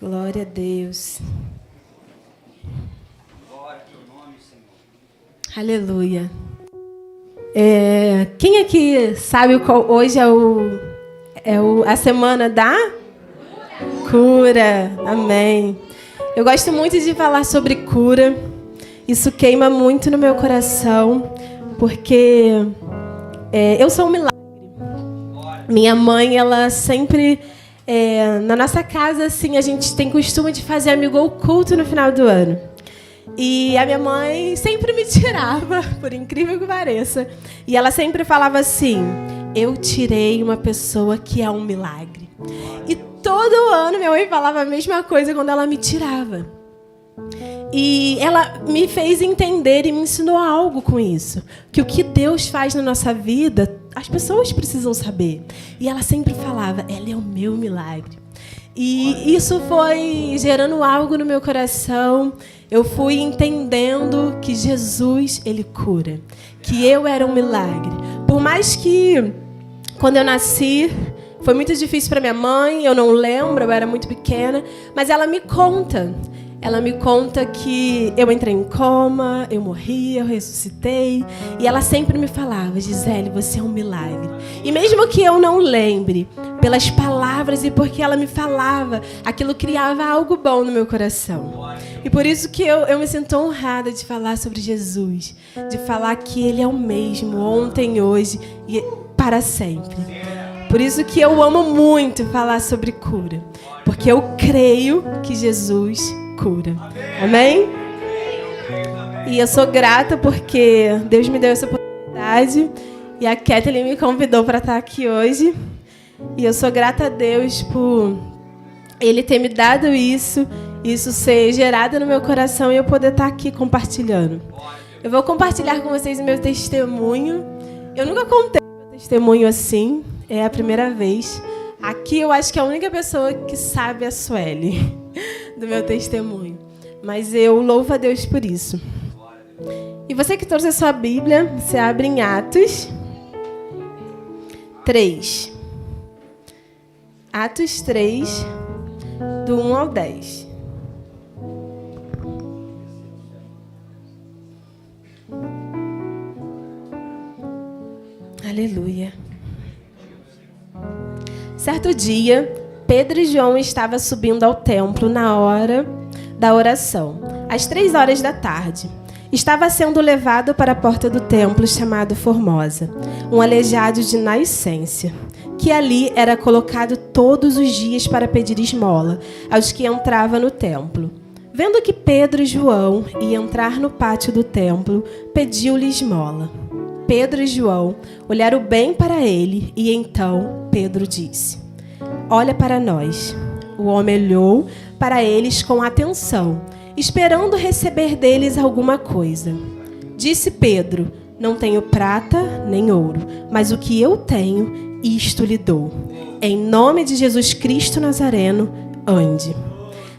Glória a Deus. Aleluia. É, quem aqui sabe qual hoje é, o, é o, a semana da cura? Amém. Eu gosto muito de falar sobre cura. Isso queima muito no meu coração, porque é, eu sou um milagre. Minha mãe, ela sempre é, na nossa casa, assim, a gente tem costume de fazer amigo oculto no final do ano. E a minha mãe sempre me tirava, por incrível que pareça. E ela sempre falava assim: Eu tirei uma pessoa que é um milagre. E todo ano minha mãe falava a mesma coisa quando ela me tirava. E ela me fez entender e me ensinou algo com isso. Que o que Deus faz na nossa vida, as pessoas precisam saber. E ela sempre falava: ela é o meu milagre. E isso foi gerando algo no meu coração. Eu fui entendendo que Jesus, ele cura. Que eu era um milagre. Por mais que quando eu nasci, foi muito difícil para minha mãe, eu não lembro, eu era muito pequena, mas ela me conta ela me conta que eu entrei em coma, eu morri, eu ressuscitei. E ela sempre me falava: Gisele, você é um milagre. E mesmo que eu não lembre, pelas palavras e porque ela me falava, aquilo criava algo bom no meu coração. E por isso que eu, eu me sinto honrada de falar sobre Jesus, de falar que Ele é o mesmo, ontem, hoje e para sempre. Por isso que eu amo muito falar sobre cura, porque eu creio que Jesus cura. Amém? E eu sou grata porque Deus me deu essa oportunidade e a Kathleen me convidou para estar aqui hoje. E eu sou grata a Deus por Ele ter me dado isso, isso ser gerado no meu coração e eu poder estar aqui compartilhando. Eu vou compartilhar com vocês o meu testemunho. Eu nunca contei meu testemunho assim, é a primeira vez. Aqui eu acho que é a única pessoa que sabe é a Sueli do meu testemunho. Mas eu louvo a Deus por isso. E você que trouxe a sua Bíblia, você abre em Atos 3. Atos 3, do 1 ao 10. Aleluia. Certo dia, Pedro e João estavam subindo ao templo na hora da oração, às três horas da tarde. Estava sendo levado para a porta do templo chamado Formosa, um aleijado de nascência, que ali era colocado todos os dias para pedir esmola aos que entravam no templo. Vendo que Pedro e João iam entrar no pátio do templo, pediu-lhe esmola. Pedro e João olharam bem para ele e então Pedro disse: olha para nós. O homem olhou para eles com atenção, esperando receber deles alguma coisa. Disse Pedro: Não tenho prata nem ouro, mas o que eu tenho, isto lhe dou. Em nome de Jesus Cristo Nazareno, ande.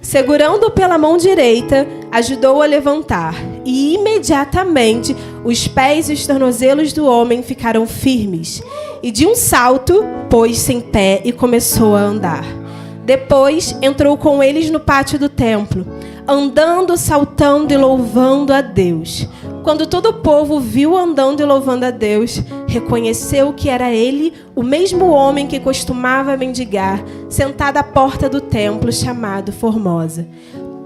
Segurando-o pela mão direita, ajudou-o a levantar, e imediatamente os pés e os tornozelos do homem ficaram firmes. E de um salto, pôs-se em pé e começou a andar. Depois entrou com eles no pátio do templo, andando, saltando e louvando a Deus. Quando todo o povo viu andando e louvando a Deus, reconheceu que era ele o mesmo homem que costumava mendigar, sentado à porta do templo chamado Formosa.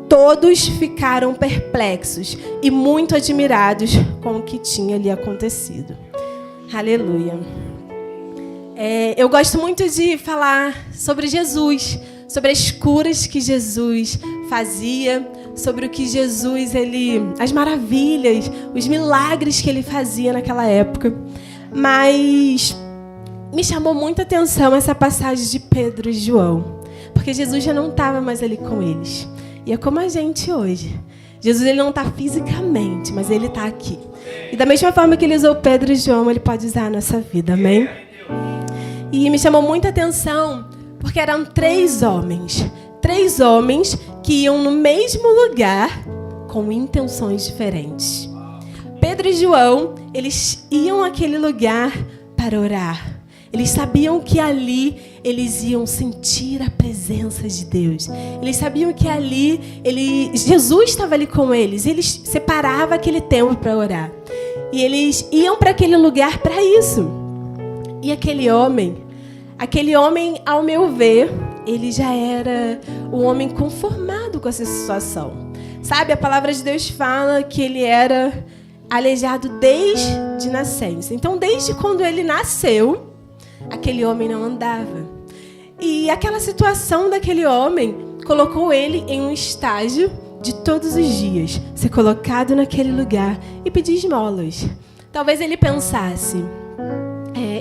Todos ficaram perplexos e muito admirados com o que tinha lhe acontecido. Aleluia. É, eu gosto muito de falar sobre Jesus, sobre as curas que Jesus fazia, sobre o que Jesus ele, as maravilhas, os milagres que ele fazia naquela época. Mas me chamou muita atenção essa passagem de Pedro e João, porque Jesus já não estava mais ali com eles. E é como a gente hoje. Jesus ele não está fisicamente, mas ele está aqui. E da mesma forma que ele usou Pedro e João, ele pode usar a nossa vida, amém? E me chamou muita atenção porque eram três homens. Três homens que iam no mesmo lugar com intenções diferentes. Pedro e João, eles iam àquele lugar para orar. Eles sabiam que ali eles iam sentir a presença de Deus. Eles sabiam que ali ele, Jesus estava ali com eles. Eles separavam aquele tempo para orar. E eles iam para aquele lugar para isso. E aquele homem, aquele homem, ao meu ver, ele já era um homem conformado com essa situação. Sabe, a palavra de Deus fala que ele era aleijado desde nascença. Então, desde quando ele nasceu, aquele homem não andava. E aquela situação daquele homem colocou ele em um estágio de todos os dias ser colocado naquele lugar e pedir esmolas. Talvez ele pensasse: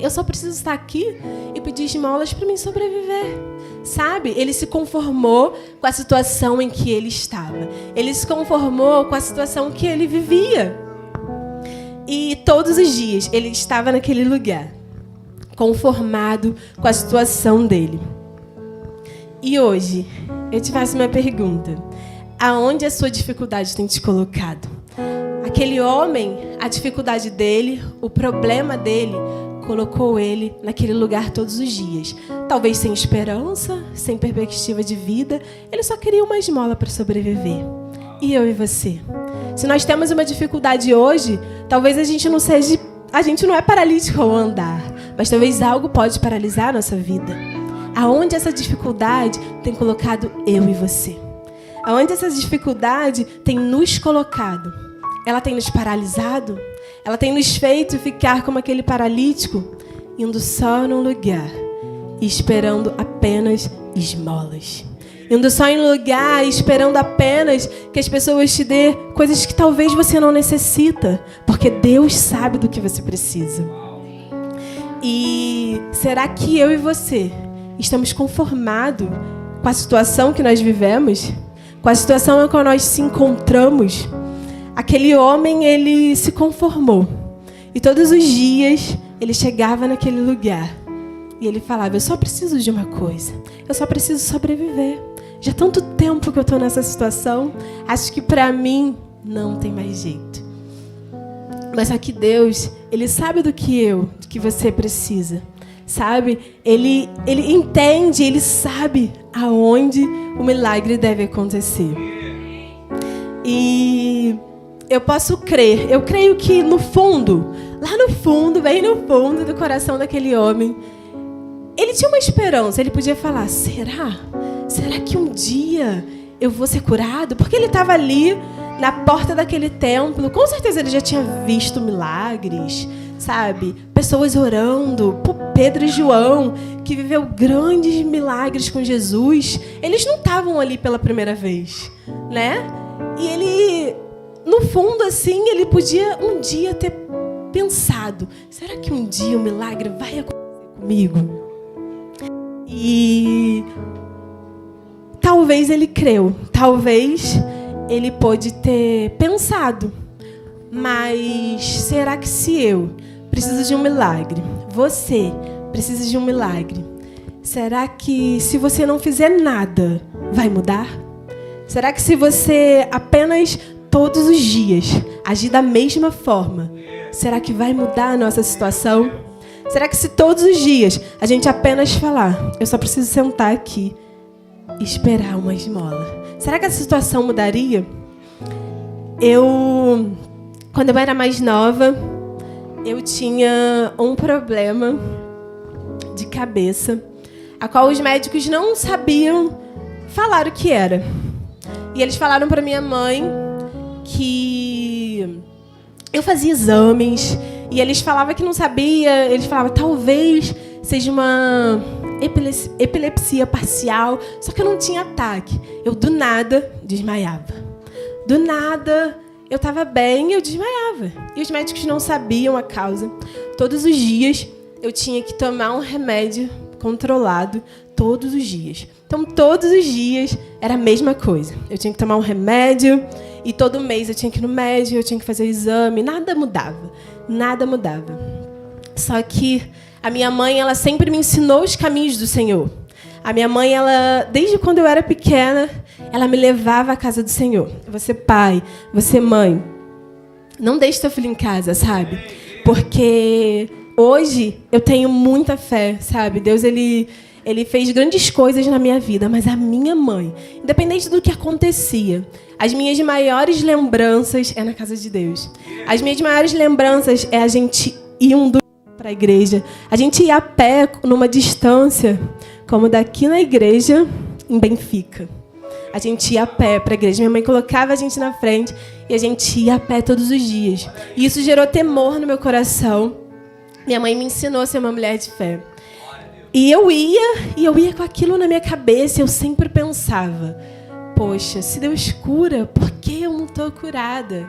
eu só preciso estar aqui e pedir esmolas para mim sobreviver. Sabe? Ele se conformou com a situação em que ele estava. Ele se conformou com a situação que ele vivia. E todos os dias ele estava naquele lugar, conformado com a situação dele. E hoje, eu te faço uma pergunta: aonde a sua dificuldade tem te colocado? Aquele homem, a dificuldade dele, o problema dele, colocou ele naquele lugar todos os dias. Talvez sem esperança, sem perspectiva de vida, ele só queria uma esmola para sobreviver. E eu e você? Se nós temos uma dificuldade hoje, talvez a gente não seja, a gente não é paralítico ao andar, mas talvez algo pode paralisar a nossa vida. Aonde essa dificuldade tem colocado eu e você? Aonde essa dificuldade tem nos colocado? Ela tem nos paralisado? Ela tem nos feito ficar como aquele paralítico, indo só num lugar e esperando apenas esmolas indo só em lugar, esperando apenas que as pessoas te dê coisas que talvez você não necessita, porque Deus sabe do que você precisa. E será que eu e você estamos conformados com a situação que nós vivemos, com a situação em que nós se encontramos? Aquele homem, ele se conformou. E todos os dias ele chegava naquele lugar e ele falava: Eu só preciso de uma coisa, eu só preciso sobreviver. Já há tanto tempo que eu estou nessa situação, acho que para mim não tem mais jeito. Mas aqui Deus, Ele sabe do que eu, do que você precisa. Sabe? Ele, ele entende, Ele sabe aonde o milagre deve acontecer. E eu posso crer, eu creio que no fundo, lá no fundo, bem no fundo do coração daquele homem, ele tinha uma esperança, ele podia falar: será? será que um dia eu vou ser curado? Porque ele estava ali na porta daquele templo, com certeza ele já tinha visto milagres, sabe? Pessoas orando, Pedro e João, que viveu grandes milagres com Jesus, eles não estavam ali pela primeira vez, né? E ele, no fundo, assim, ele podia um dia ter pensado: será que um dia o um milagre vai acontecer comigo? E Talvez ele creu, talvez ele pôde ter pensado, mas será que se eu preciso de um milagre, você precisa de um milagre, será que se você não fizer nada, vai mudar? Será que se você apenas todos os dias agir da mesma forma, será que vai mudar a nossa situação? Será que se todos os dias a gente apenas falar, eu só preciso sentar aqui esperar uma esmola. Será que a situação mudaria? Eu, quando eu era mais nova, eu tinha um problema de cabeça, a qual os médicos não sabiam falar o que era. E eles falaram para minha mãe que eu fazia exames e eles falavam que não sabia, eles falavam talvez seja uma epilepsia parcial, só que eu não tinha ataque. Eu do nada desmaiava. Do nada eu estava bem, eu desmaiava. E os médicos não sabiam a causa. Todos os dias eu tinha que tomar um remédio controlado todos os dias. Então todos os dias era a mesma coisa. Eu tinha que tomar um remédio e todo mês eu tinha que ir no médico, eu tinha que fazer o exame, nada mudava. Nada mudava. Só que a minha mãe, ela sempre me ensinou os caminhos do Senhor. A minha mãe, ela, desde quando eu era pequena, ela me levava à casa do Senhor. Você pai, você mãe, não deixe seu filho em casa, sabe? Porque hoje eu tenho muita fé, sabe? Deus ele ele fez grandes coisas na minha vida, mas a minha mãe, independente do que acontecia, as minhas maiores lembranças é na casa de Deus. As minhas maiores lembranças é a gente ir um para a igreja. A gente ia a pé numa distância, como daqui na igreja, em Benfica. A gente ia a pé para a igreja. Minha mãe colocava a gente na frente e a gente ia a pé todos os dias. E isso gerou temor no meu coração. Minha mãe me ensinou a ser uma mulher de fé. E eu ia, e eu ia com aquilo na minha cabeça, eu sempre pensava: poxa, se Deus cura, por que eu não estou curada?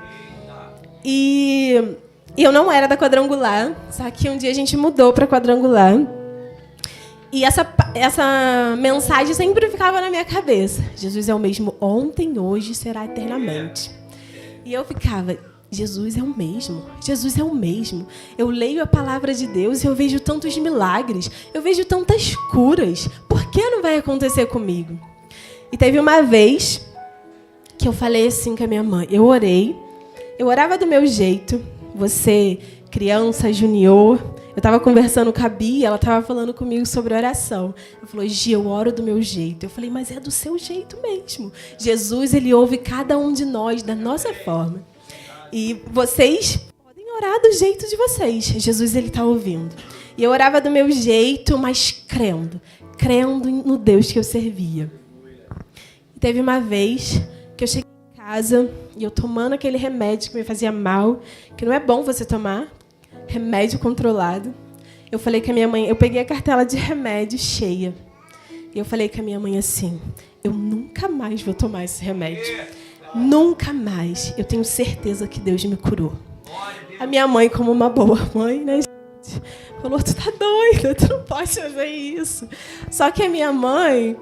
E eu não era da quadrangular, só que um dia a gente mudou para quadrangular. E essa, essa mensagem sempre ficava na minha cabeça: Jesus é o mesmo ontem, hoje será eternamente. E eu ficava, Jesus é o mesmo. Jesus é o mesmo. Eu leio a palavra de Deus e eu vejo tantos milagres, eu vejo tantas curas. Por que não vai acontecer comigo? E teve uma vez que eu falei assim com a minha mãe. Eu orei, eu orava do meu jeito. Você, criança, junior, eu estava conversando com a Bia, ela estava falando comigo sobre oração. Ela falou, Gia, eu oro do meu jeito. Eu falei, mas é do seu jeito mesmo. Jesus, ele ouve cada um de nós da nossa forma. E vocês podem orar do jeito de vocês. Jesus, ele está ouvindo. E eu orava do meu jeito, mas crendo. Crendo no Deus que eu servia. E teve uma vez que eu cheguei em casa e eu tomando aquele remédio que me fazia mal, que não é bom você tomar, remédio controlado. Eu falei com a minha mãe, eu peguei a cartela de remédio cheia. E eu falei com a minha mãe assim: eu nunca mais vou tomar esse remédio. Nunca mais. Eu tenho certeza que Deus me curou. A minha mãe, como uma boa mãe, né, gente? Falou: tu tá doida, tu não pode fazer isso. Só que a minha mãe,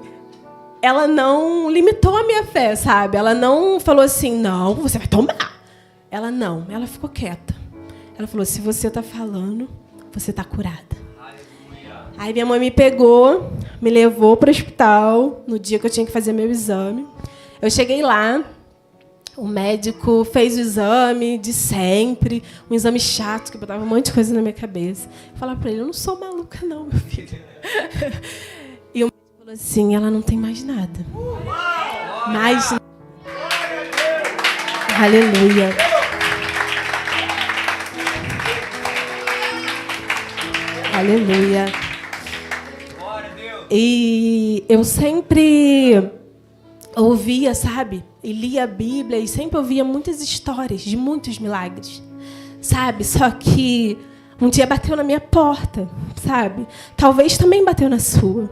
ela não limitou a minha fé, sabe? Ela não falou assim: não, você vai tomar. Ela não, ela ficou quieta. Ela falou: se você está falando, você está curada. Aí minha mãe me pegou, me levou para o hospital no dia que eu tinha que fazer meu exame. Eu cheguei lá, o médico fez o exame de sempre, um exame chato que botava um monte de coisa na minha cabeça. Eu falava para ele: eu não sou maluca, não, meu filho. e o médico falou assim: ela não tem mais nada. Mais. Aleluia. Aleluia. E eu sempre ouvia, sabe? E lia a Bíblia e sempre ouvia muitas histórias de muitos milagres, sabe? Só que um dia bateu na minha porta, sabe? Talvez também bateu na sua.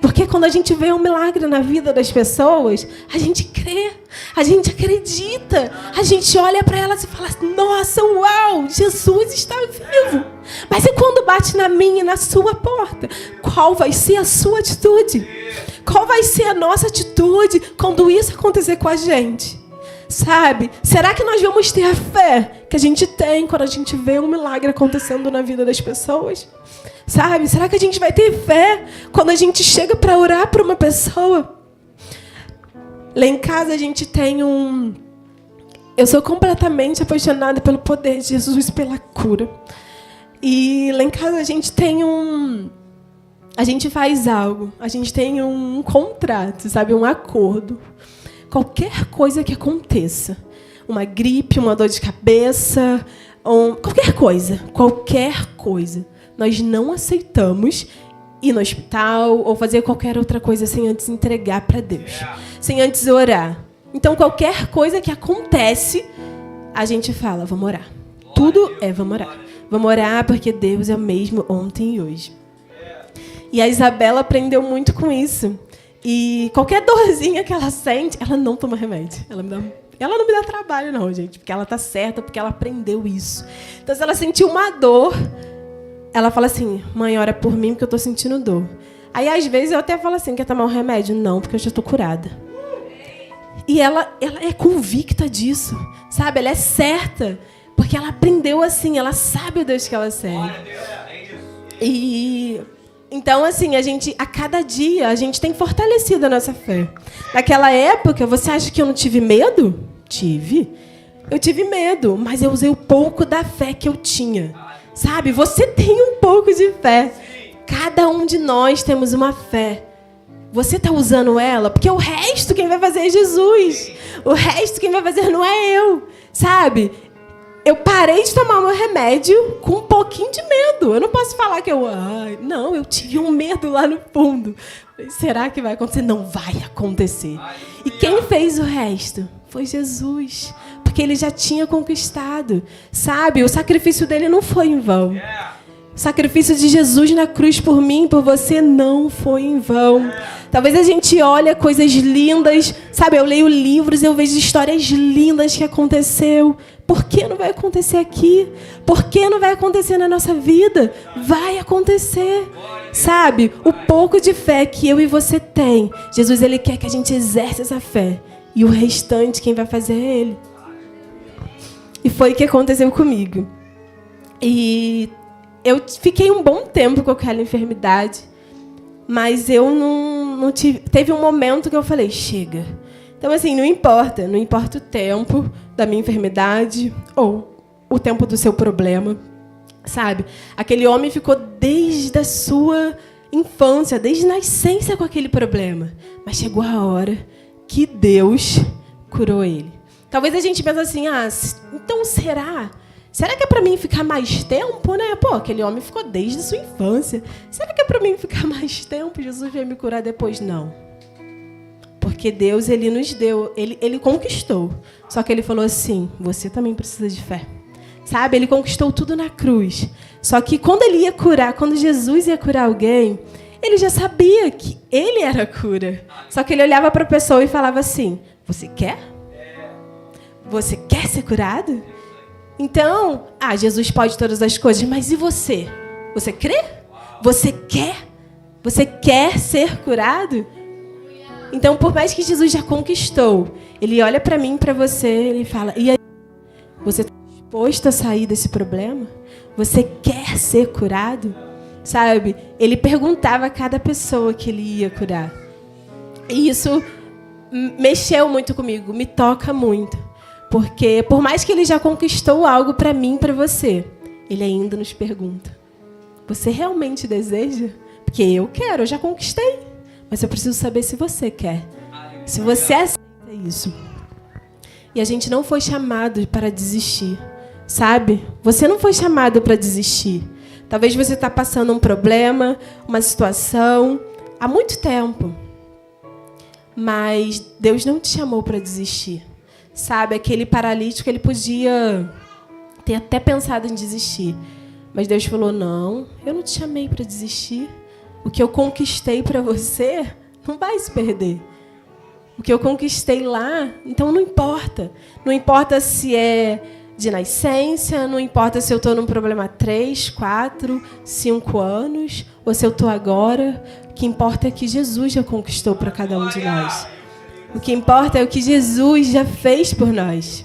Porque quando a gente vê um milagre na vida das pessoas, a gente crê, a gente acredita, a gente olha para elas e fala: Nossa, uau, Jesus está vivo. Mas e quando bate na minha e na sua porta? Qual vai ser a sua atitude? Qual vai ser a nossa atitude quando isso acontecer com a gente? Sabe? Será que nós vamos ter a fé que a gente tem quando a gente vê um milagre acontecendo na vida das pessoas? Sabe? Será que a gente vai ter fé quando a gente chega para orar para uma pessoa? Lá em casa a gente tem um. Eu sou completamente apaixonada pelo poder de Jesus pela cura. E lá em casa a gente tem um. A gente faz algo, a gente tem um contrato, sabe? Um acordo qualquer coisa que aconteça, uma gripe, uma dor de cabeça, um, qualquer coisa, qualquer coisa, nós não aceitamos ir no hospital ou fazer qualquer outra coisa sem antes entregar para Deus, sem antes orar. Então, qualquer coisa que acontece, a gente fala, vamos orar. Tudo é vamos orar. Vamos orar porque Deus é o mesmo ontem e hoje. E a Isabela aprendeu muito com isso. E qualquer dorzinha que ela sente, ela não toma remédio. Ela, me dá, ela não me dá trabalho, não, gente, porque ela tá certa, porque ela aprendeu isso. Então, se ela sentir uma dor, ela fala assim: mãe, ora por mim, porque eu tô sentindo dor. Aí, às vezes, eu até falo assim: quer tomar um remédio? Não, porque eu já tô curada. E ela, ela é convicta disso, sabe? Ela é certa, porque ela aprendeu assim, ela sabe o Deus que ela serve. E então, assim, a gente, a cada dia, a gente tem fortalecido a nossa fé. Naquela época, você acha que eu não tive medo? Tive. Eu tive medo, mas eu usei o pouco da fé que eu tinha. Sabe? Você tem um pouco de fé. Cada um de nós temos uma fé. Você está usando ela? Porque o resto quem vai fazer é Jesus. O resto quem vai fazer não é eu. Sabe? Eu parei de tomar meu remédio com um pouquinho de medo. Eu não posso falar que eu. Ai, não, eu tive um medo lá no fundo. Será que vai acontecer? Não vai acontecer. E quem fez o resto? Foi Jesus. Porque ele já tinha conquistado. Sabe? O sacrifício dele não foi em vão. O sacrifício de Jesus na cruz por mim, por você, não foi em vão. Talvez a gente olhe coisas lindas, sabe? Eu leio livros, eu vejo histórias lindas que aconteceu. Por que não vai acontecer aqui? Por que não vai acontecer na nossa vida? Vai acontecer. Sabe? O pouco de fé que eu e você tem, Jesus ele quer que a gente exerça essa fé. E o restante quem vai fazer é ele. E foi o que aconteceu comigo. E eu fiquei um bom tempo com aquela enfermidade, mas eu não, não tive. Teve um momento que eu falei: chega. Então, assim, não importa. Não importa o tempo da minha enfermidade ou o tempo do seu problema. Sabe? Aquele homem ficou desde a sua infância, desde nascença com aquele problema. Mas chegou a hora que Deus curou ele. Talvez a gente pense assim: ah, então será? Será que é para mim ficar mais tempo, né? Pô, aquele homem ficou desde a sua infância. Será que é para mim ficar mais tempo? Jesus vai me curar depois? Não. Porque Deus, ele nos deu, ele, ele conquistou. Só que ele falou assim: você também precisa de fé. Sabe? Ele conquistou tudo na cruz. Só que quando ele ia curar, quando Jesus ia curar alguém, ele já sabia que ele era a cura. Só que ele olhava para a pessoa e falava assim: Você quer? Você quer ser curado? Então, ah, Jesus pode todas as coisas, mas e você? Você crê? Você quer? Você quer ser curado? Então, por mais que Jesus já conquistou, ele olha para mim, para você, ele fala: "E aí, você está disposto a sair desse problema? Você quer ser curado?" Sabe? Ele perguntava a cada pessoa que ele ia curar. E isso mexeu muito comigo, me toca muito. Porque por mais que ele já conquistou algo para mim, para você, ele ainda nos pergunta: Você realmente deseja? Porque eu quero, eu já conquistei. Mas eu preciso saber se você quer. Se você aceita isso. E a gente não foi chamado para desistir, sabe? Você não foi chamado para desistir. Talvez você está passando um problema, uma situação há muito tempo. Mas Deus não te chamou para desistir. Sabe, aquele paralítico, ele podia ter até pensado em desistir. Mas Deus falou: Não, eu não te chamei para desistir. O que eu conquistei para você não vai se perder. O que eu conquistei lá, então não importa. Não importa se é de nascença, não importa se eu estou num problema há três, quatro, cinco anos, ou se eu estou agora. O que importa é que Jesus já conquistou para cada um de nós. O que importa é o que Jesus já fez por nós.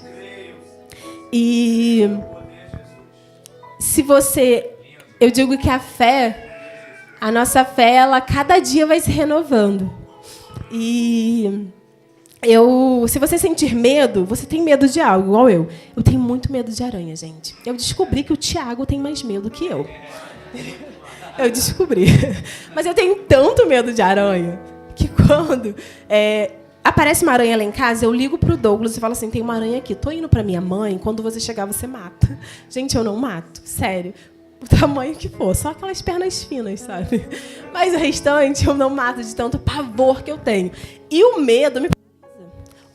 E se você, eu digo que a fé, a nossa fé, ela cada dia vai se renovando. E eu, se você sentir medo, você tem medo de algo, igual eu. Eu tenho muito medo de aranha, gente. Eu descobri que o Tiago tem mais medo que eu. Eu descobri. Mas eu tenho tanto medo de aranha que quando é, aparece uma aranha lá em casa, eu ligo pro Douglas e falo assim: tem uma aranha aqui. Tô indo pra minha mãe, quando você chegar, você mata. Gente, eu não mato, sério. O tamanho que for, só aquelas pernas finas, sabe? Mas o restante eu não mato de tanto pavor que eu tenho. E o medo me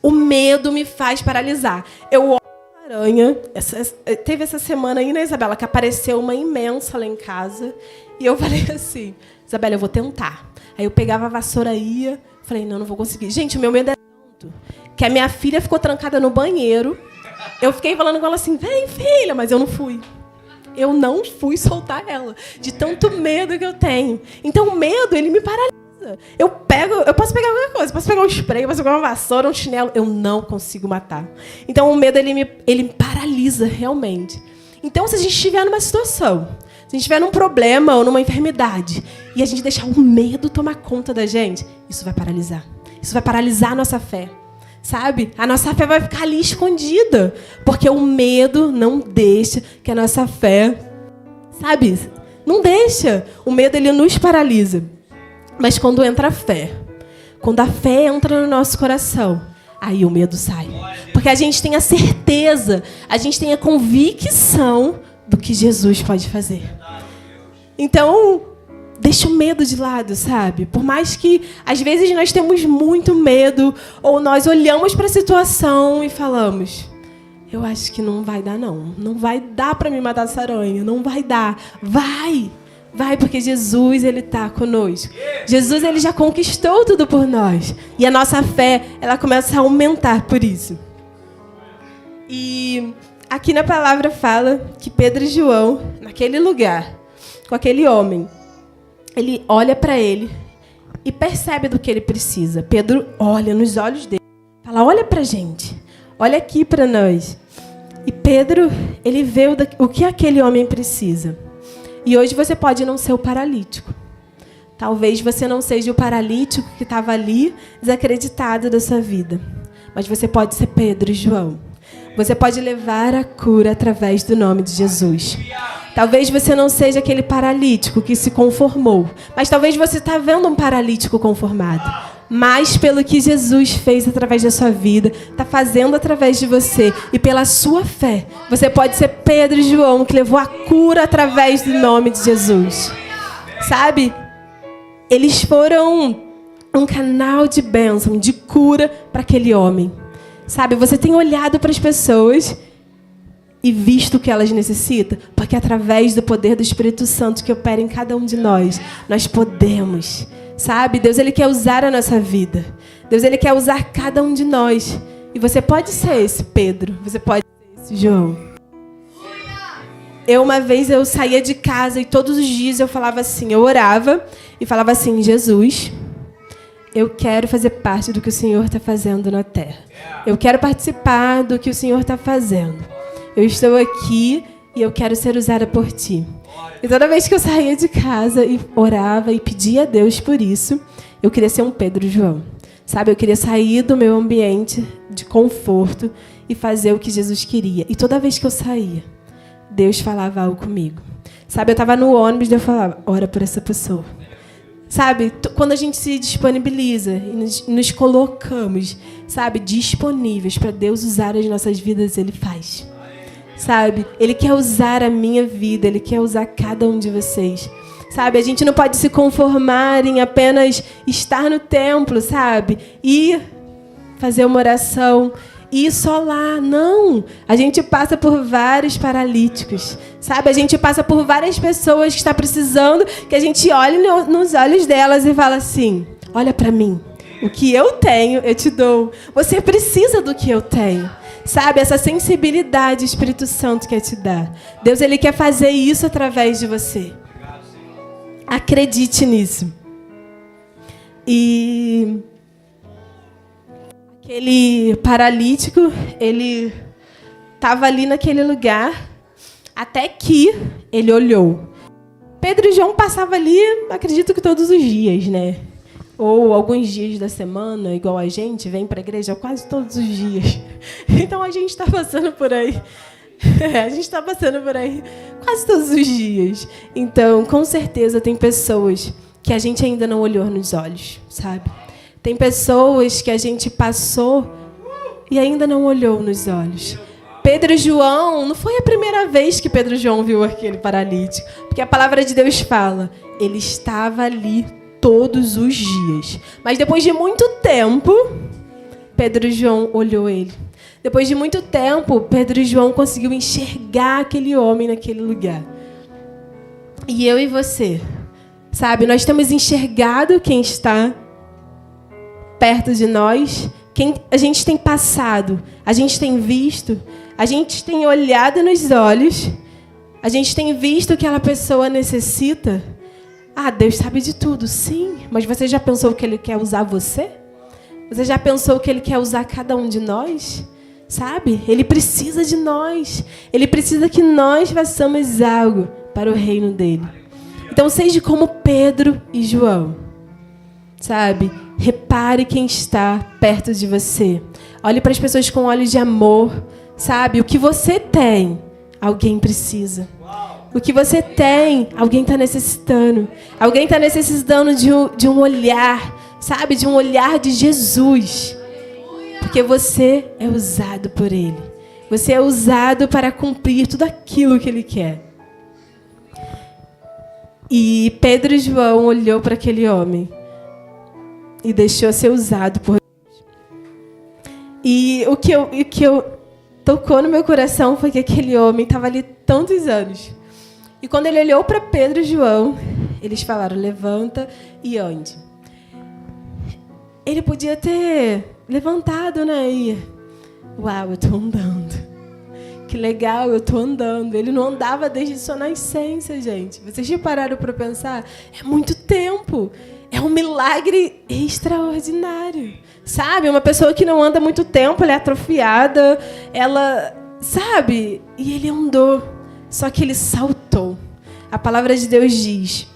O medo me faz paralisar. Eu olho a aranha. Essa, teve essa semana aí, né, Isabela, que apareceu uma imensa lá em casa. E eu falei assim: Isabela, eu vou tentar. Aí eu pegava a vassoura e ia Falei, não, não vou conseguir. Gente, o meu medo é tanto que a minha filha ficou trancada no banheiro. Eu fiquei falando com ela assim, vem, filha, mas eu não fui. Eu não fui soltar ela, de tanto medo que eu tenho. Então o medo, ele me paralisa. Eu pego, eu posso pegar qualquer coisa, posso pegar um spray, posso pegar uma vassoura, um chinelo, eu não consigo matar. Então o medo ele me, ele me paralisa realmente. Então se a gente estiver numa situação se a gente estiver num problema ou numa enfermidade e a gente deixar o medo tomar conta da gente, isso vai paralisar. Isso vai paralisar a nossa fé. Sabe? A nossa fé vai ficar ali escondida. Porque o medo não deixa que a nossa fé Sabe? Não deixa. O medo ele nos paralisa. Mas quando entra a fé, quando a fé entra no nosso coração, aí o medo sai. Porque a gente tem a certeza, a gente tem a convicção do que Jesus pode fazer. Então, deixa o medo de lado, sabe? Por mais que às vezes nós temos muito medo ou nós olhamos para a situação e falamos: "Eu acho que não vai dar não. Não vai dar para me matar essa aranha, não vai dar". Vai! Vai porque Jesus ele está conosco. Jesus ele já conquistou tudo por nós e a nossa fé ela começa a aumentar por isso. E aqui na palavra fala que Pedro e João naquele lugar com aquele homem, ele olha para ele e percebe do que ele precisa. Pedro olha nos olhos dele, fala: olha para gente, olha aqui para nós. E Pedro ele vê o que aquele homem precisa. E hoje você pode não ser o paralítico. Talvez você não seja o paralítico que estava ali desacreditado da sua vida. Mas você pode ser Pedro e João. Você pode levar a cura através do nome de Jesus. Talvez você não seja aquele paralítico que se conformou, mas talvez você está vendo um paralítico conformado. Mas pelo que Jesus fez através da sua vida, está fazendo através de você e pela sua fé, você pode ser Pedro e João que levou a cura através do nome de Jesus. Sabe? Eles foram um canal de bênção, de cura para aquele homem. Sabe? Você tem olhado para as pessoas e visto o que elas necessitam, porque através do poder do Espírito Santo que opera em cada um de nós, nós podemos, sabe? Deus ele quer usar a nossa vida. Deus ele quer usar cada um de nós. E você pode ser esse Pedro, você pode ser esse João. Eu uma vez eu saía de casa e todos os dias eu falava assim, eu orava e falava assim, Jesus, eu quero fazer parte do que o Senhor está fazendo na terra. Eu quero participar do que o Senhor está fazendo. Eu estou aqui e eu quero ser usada por ti. E toda vez que eu saía de casa e orava e pedia a Deus por isso, eu queria ser um Pedro João. Sabe, eu queria sair do meu ambiente de conforto e fazer o que Jesus queria. E toda vez que eu saía, Deus falava algo comigo. Sabe, eu estava no ônibus e eu falava, ora por essa pessoa. Sabe, quando a gente se disponibiliza e nos, colocamos, sabe, disponíveis para Deus usar as nossas vidas, Ele faz sabe? Ele quer usar a minha vida, ele quer usar cada um de vocês. Sabe, a gente não pode se conformar em apenas estar no templo, sabe? E fazer uma oração ir só lá. Não! A gente passa por vários paralíticos, sabe? A gente passa por várias pessoas que está precisando que a gente olhe nos olhos delas e fala assim: "Olha para mim. O que eu tenho, eu te dou. Você precisa do que eu tenho." Sabe, essa sensibilidade Espírito Santo quer te dar. Deus ele quer fazer isso através de você. Acredite nisso. E aquele paralítico, ele estava ali naquele lugar até que ele olhou. Pedro e João passavam ali, acredito que todos os dias, né? ou alguns dias da semana, igual a gente, vem para a igreja quase todos os dias. Então a gente está passando por aí. a gente está passando por aí quase todos os dias. Então, com certeza, tem pessoas que a gente ainda não olhou nos olhos, sabe? Tem pessoas que a gente passou e ainda não olhou nos olhos. Pedro e João, não foi a primeira vez que Pedro e João viu aquele paralítico, porque a palavra de Deus fala, ele estava ali todos os dias. Mas depois de muito tempo, Pedro e João olhou ele. Depois de muito tempo, Pedro e João conseguiu enxergar aquele homem naquele lugar. E eu e você, sabe, nós temos enxergado quem está perto de nós, quem a gente tem passado, a gente tem visto, a gente tem olhado nos olhos, a gente tem visto o que aquela pessoa necessita. Ah, Deus sabe de tudo, sim. Mas você já pensou que Ele quer usar você? Você já pensou que Ele quer usar cada um de nós? Sabe? Ele precisa de nós. Ele precisa que nós façamos algo para o reino dele. Então seja como Pedro e João. Sabe? Repare quem está perto de você. Olhe para as pessoas com olhos de amor. Sabe? O que você tem, alguém precisa. O que você tem, alguém está necessitando. Alguém está necessitando de um, de um olhar, sabe? De um olhar de Jesus. Porque você é usado por Ele. Você é usado para cumprir tudo aquilo que Ele quer. E Pedro e João olhou para aquele homem e deixou ser usado por Deus. E o que eu, o que eu tocou no meu coração foi que aquele homem estava ali tantos anos. E quando ele olhou para Pedro e João, eles falaram: levanta e ande. Ele podia ter levantado, né? E, uau, eu estou andando. Que legal, eu estou andando. Ele não andava desde sua nascença, gente. Vocês já pararam para pensar? É muito tempo. É um milagre extraordinário. Sabe? Uma pessoa que não anda muito tempo, ela é atrofiada, ela. Sabe? E ele andou. Só que ele saltou. A palavra de Deus diz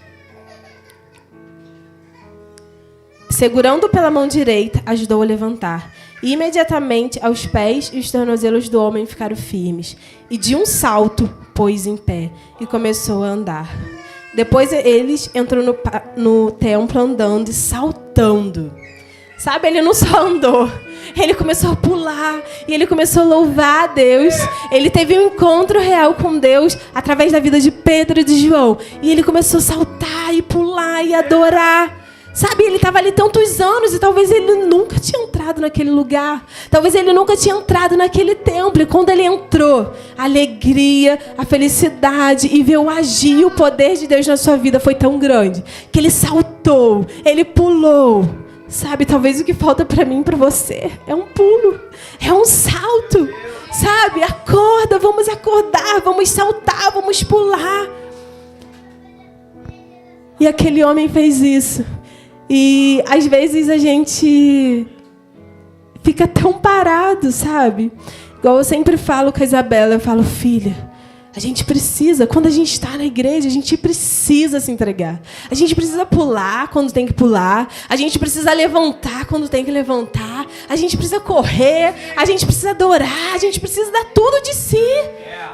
segurando pela mão direita, ajudou a levantar. E imediatamente aos pés e os tornozelos do homem ficaram firmes. E de um salto pôs em pé e começou a andar. Depois eles entrou no, no templo andando e saltando. Sabe, ele não só andou, ele começou a pular e ele começou a louvar a Deus. Ele teve um encontro real com Deus através da vida de Pedro e de João. E ele começou a saltar e pular e adorar. Sabe, ele estava ali tantos anos e talvez ele nunca tinha entrado naquele lugar. Talvez ele nunca tinha entrado naquele templo. E quando ele entrou, a alegria, a felicidade e ver o agir, o poder de Deus na sua vida foi tão grande que ele saltou, ele pulou. Sabe, talvez o que falta para mim para você é um pulo, é um salto. Sabe, acorda, vamos acordar, vamos saltar, vamos pular. E aquele homem fez isso. E às vezes a gente fica tão parado, sabe? Igual eu sempre falo com a Isabela, eu falo, filha, a gente precisa, quando a gente está na igreja, a gente precisa se entregar. A gente precisa pular quando tem que pular. A gente precisa levantar quando tem que levantar. A gente precisa correr. A gente precisa adorar. A gente precisa dar tudo de si.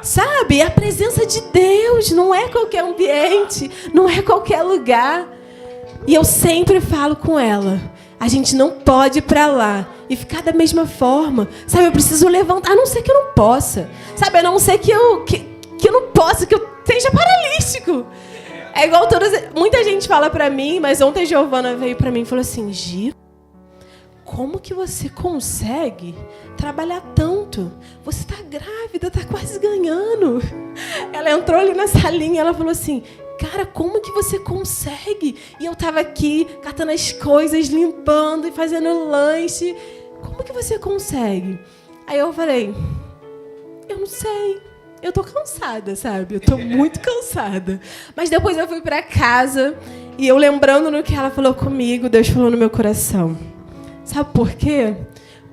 Sabe? A presença de Deus não é qualquer ambiente, não é qualquer lugar. E eu sempre falo com ela: a gente não pode ir para lá e ficar da mesma forma. Sabe, eu preciso levantar, a não ser que eu não possa. Sabe, a não ser que eu, que, que eu não possa, que eu esteja paralítico. É igual todas. Muita gente fala para mim, mas ontem Giovana veio para mim e falou assim: Gi, como que você consegue trabalhar tanto? Você está grávida, está quase ganhando. Ela entrou ali na salinha e ela falou assim: Cara, como que você consegue? E eu estava aqui catando as coisas, limpando e fazendo lanche. Como que você consegue? Aí eu falei, eu não sei. Eu tô cansada, sabe? Eu tô muito cansada. Mas depois eu fui para casa e eu lembrando no que ela falou comigo, Deus falou no meu coração. Sabe por quê?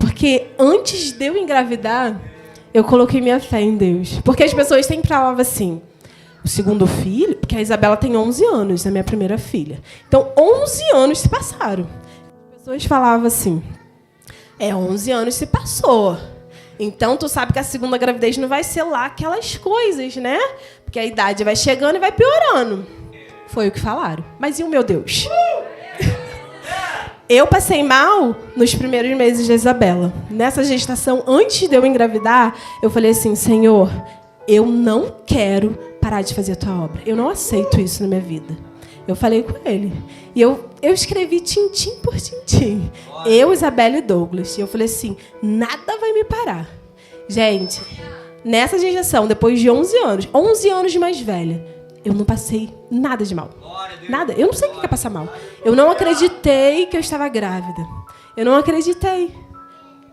Porque antes de eu engravidar, eu coloquei minha fé em Deus. Porque as pessoas sempre falavam assim: o segundo filho, porque a Isabela tem 11 anos, é minha primeira filha. Então, 11 anos se passaram. As pessoas falavam assim: é, 11 anos se passou. Então, tu sabe que a segunda gravidez não vai ser lá aquelas coisas, né? Porque a idade vai chegando e vai piorando. Foi o que falaram. Mas e o meu Deus? Eu passei mal nos primeiros meses de Isabela. Nessa gestação, antes de eu engravidar, eu falei assim: Senhor, eu não quero parar de fazer a tua obra. Eu não aceito isso na minha vida. Eu falei com ele. E eu, eu escrevi tintim por tintim. Eu, Isabelle e Douglas. E eu falei assim: nada vai me parar. Gente, nessa gestação, depois de 11 anos, 11 anos de mais velha, eu não passei nada de mal. Nada. Eu não sei o que é passar mal. Eu não acreditei que eu estava grávida. Eu não acreditei.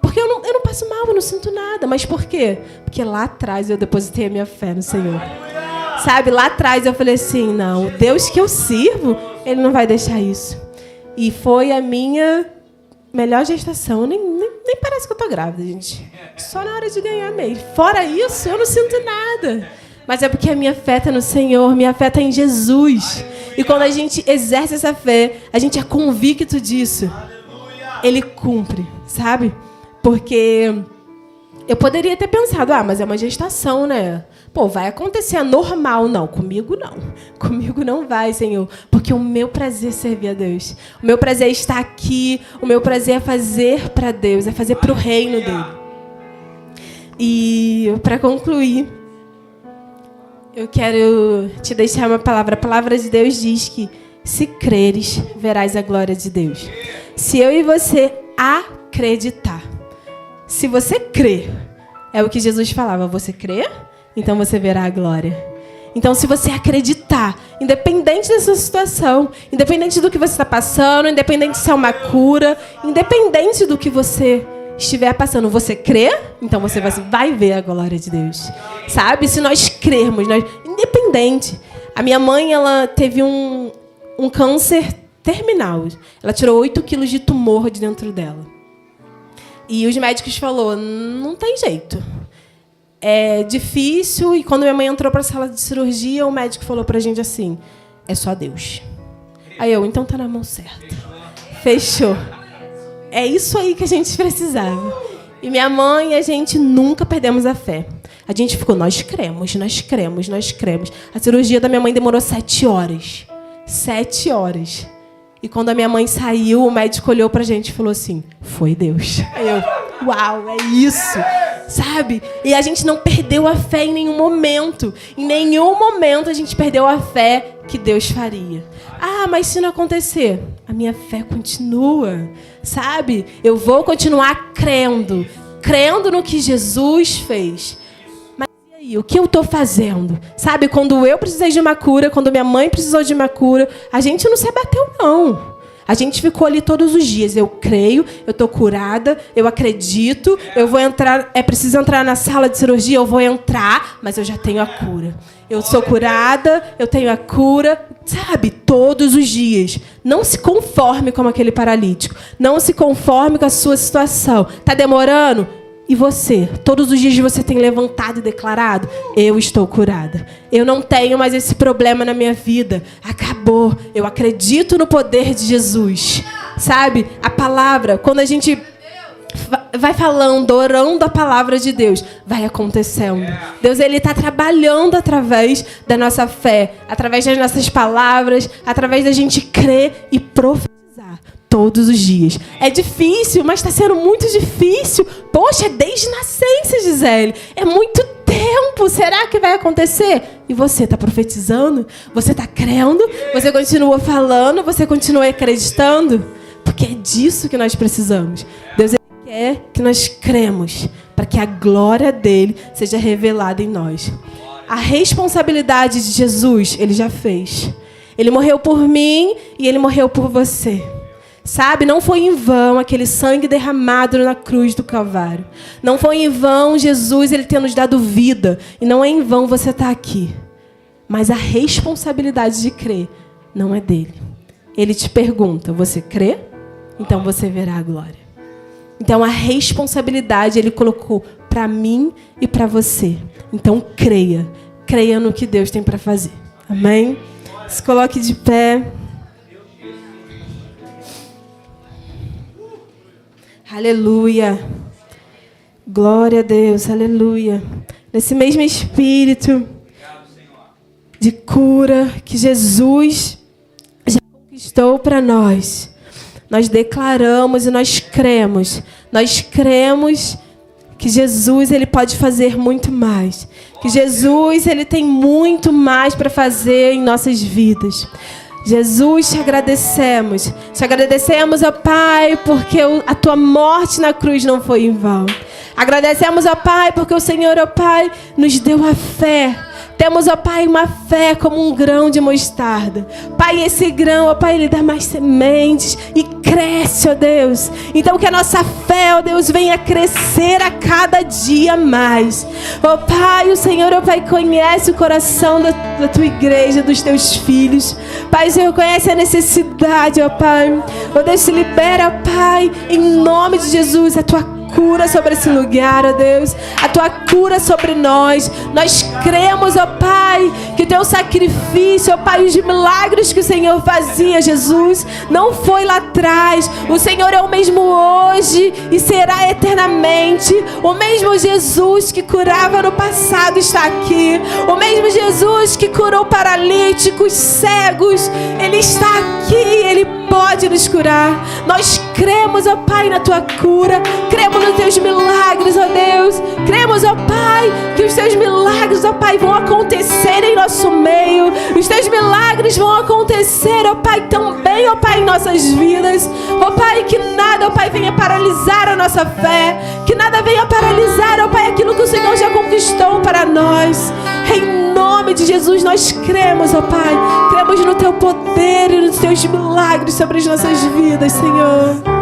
Porque eu não, eu não passo mal, eu não sinto nada. Mas por quê? Porque lá atrás eu depositei a minha fé no Senhor. Sabe, lá atrás eu falei assim: não, o Deus que eu sirvo, Ele não vai deixar isso. E foi a minha melhor gestação. Nem, nem, nem parece que eu tô grávida, gente. Só na hora de ganhar mesmo. Fora isso, eu não sinto nada. Mas é porque a minha fé está no Senhor, minha fé está em Jesus. E quando a gente exerce essa fé, a gente é convicto disso. Ele cumpre, sabe? Porque eu poderia ter pensado, ah, mas é uma gestação, né? Pô, vai acontecer, é normal. Não, comigo não. Comigo não vai, Senhor. Porque o meu prazer é servir a Deus. O meu prazer é estar aqui. O meu prazer é fazer para Deus, é fazer para o reino dele. E para concluir, eu quero te deixar uma palavra. A palavra de Deus diz que se creres, verás a glória de Deus. Se eu e você acreditar. Se você crer, é o que Jesus falava. Você crê? Então você verá a glória. Então, se você acreditar, independente da sua situação, independente do que você está passando, independente se é uma cura, independente do que você estiver passando, você crê, então você vai ver a glória de Deus. Sabe? Se nós crermos, nós, independente. A minha mãe, ela teve um, um câncer terminal. Ela tirou 8 quilos de tumor de dentro dela. E os médicos falou, não tem jeito. É difícil. E quando minha mãe entrou para a sala de cirurgia, o médico falou para a gente assim: é só Deus. Aí eu, então tá na mão certa. Fechou. É isso aí que a gente precisava. E minha mãe, a gente nunca perdemos a fé. A gente ficou, nós cremos, nós cremos, nós cremos. A cirurgia da minha mãe demorou sete horas. Sete horas. E quando a minha mãe saiu, o médico olhou pra gente e falou assim: Foi Deus. Aí eu, uau, é isso. Sabe? E a gente não perdeu a fé em nenhum momento. Em nenhum momento a gente perdeu a fé que Deus faria. Ah, mas se não acontecer, a minha fé continua. Sabe? Eu vou continuar crendo. Crendo no que Jesus fez aí, o que eu estou fazendo? Sabe, quando eu precisei de uma cura, quando minha mãe precisou de uma cura, a gente não se abateu, não. A gente ficou ali todos os dias. Eu creio, eu estou curada, eu acredito, eu vou entrar. É preciso entrar na sala de cirurgia, eu vou entrar, mas eu já tenho a cura. Eu sou curada, eu tenho a cura, sabe? Todos os dias. Não se conforme com aquele paralítico. Não se conforme com a sua situação. Tá demorando? E você, todos os dias você tem levantado e declarado: Eu estou curada. Eu não tenho mais esse problema na minha vida. Acabou. Eu acredito no poder de Jesus. Sabe? A palavra, quando a gente vai falando, orando a palavra de Deus, vai acontecendo. Deus ele está trabalhando através da nossa fé, através das nossas palavras, através da gente crer e profetizar todos os dias. É difícil, mas está sendo muito difícil. Poxa, é desde nascença, Gisele. É muito tempo. Será que vai acontecer? E você está profetizando? Você está crendo? Você continua falando? Você continua acreditando? Porque é disso que nós precisamos. Deus quer que nós cremos para que a glória dele seja revelada em nós. A responsabilidade de Jesus, ele já fez. Ele morreu por mim e ele morreu por você. Sabe, não foi em vão aquele sangue derramado na cruz do Calvário. Não foi em vão Jesus ele ter nos dado vida. E não é em vão você estar tá aqui. Mas a responsabilidade de crer não é dele. Ele te pergunta: você crê? Então você verá a glória. Então a responsabilidade ele colocou para mim e para você. Então creia. Creia no que Deus tem para fazer. Amém? Se coloque de pé. Aleluia. Glória a Deus, aleluia. Nesse mesmo espírito de cura que Jesus já conquistou para nós, nós declaramos e nós cremos. Nós cremos que Jesus ele pode fazer muito mais. Que Jesus ele tem muito mais para fazer em nossas vidas. Jesus, te agradecemos. Te agradecemos, ó Pai, porque a tua morte na cruz não foi em vão. Agradecemos, ó Pai, porque o Senhor, ó Pai, nos deu a fé temos, ó Pai, uma fé como um grão de mostarda. Pai, esse grão, ó Pai, ele dá mais sementes e cresce, ó Deus. Então que a nossa fé, ó Deus, venha crescer a cada dia mais. Ó Pai, o Senhor, ó Pai, conhece o coração da, da tua igreja, dos teus filhos. Pai, o Senhor conhece a necessidade, ó Pai. Ó Deus, se libera, ó Pai, em nome de Jesus, a tua cura sobre esse lugar, ó Deus. A tua cura sobre nós. Nós cremos, ó Pai, que teu sacrifício, ó Pai, os milagres que o Senhor fazia, Jesus, não foi lá atrás. O Senhor é o mesmo hoje e será eternamente. O mesmo Jesus que curava no passado está aqui. O mesmo Jesus que curou paralíticos, cegos, ele está aqui, ele pode nos curar. Nós cremos, ó Pai, na tua cura. Cremos nos teus milagres, ó Deus. Cremos, ó Pai, que os teus milagres, ó Pai, vão acontecer em nosso meio. Os teus milagres vão acontecer, ó Pai, também, ó Pai, em nossas vidas. Ó Pai, que nada, ó Pai, venha paralisar a nossa fé. Que nada venha paralisar, ó Pai, aquilo que o Senhor já conquistou para nós. Em nome de Jesus, nós cremos, ó Pai. Cremos no teu poder e nos teus milagres sobre as nossas vidas, Senhor.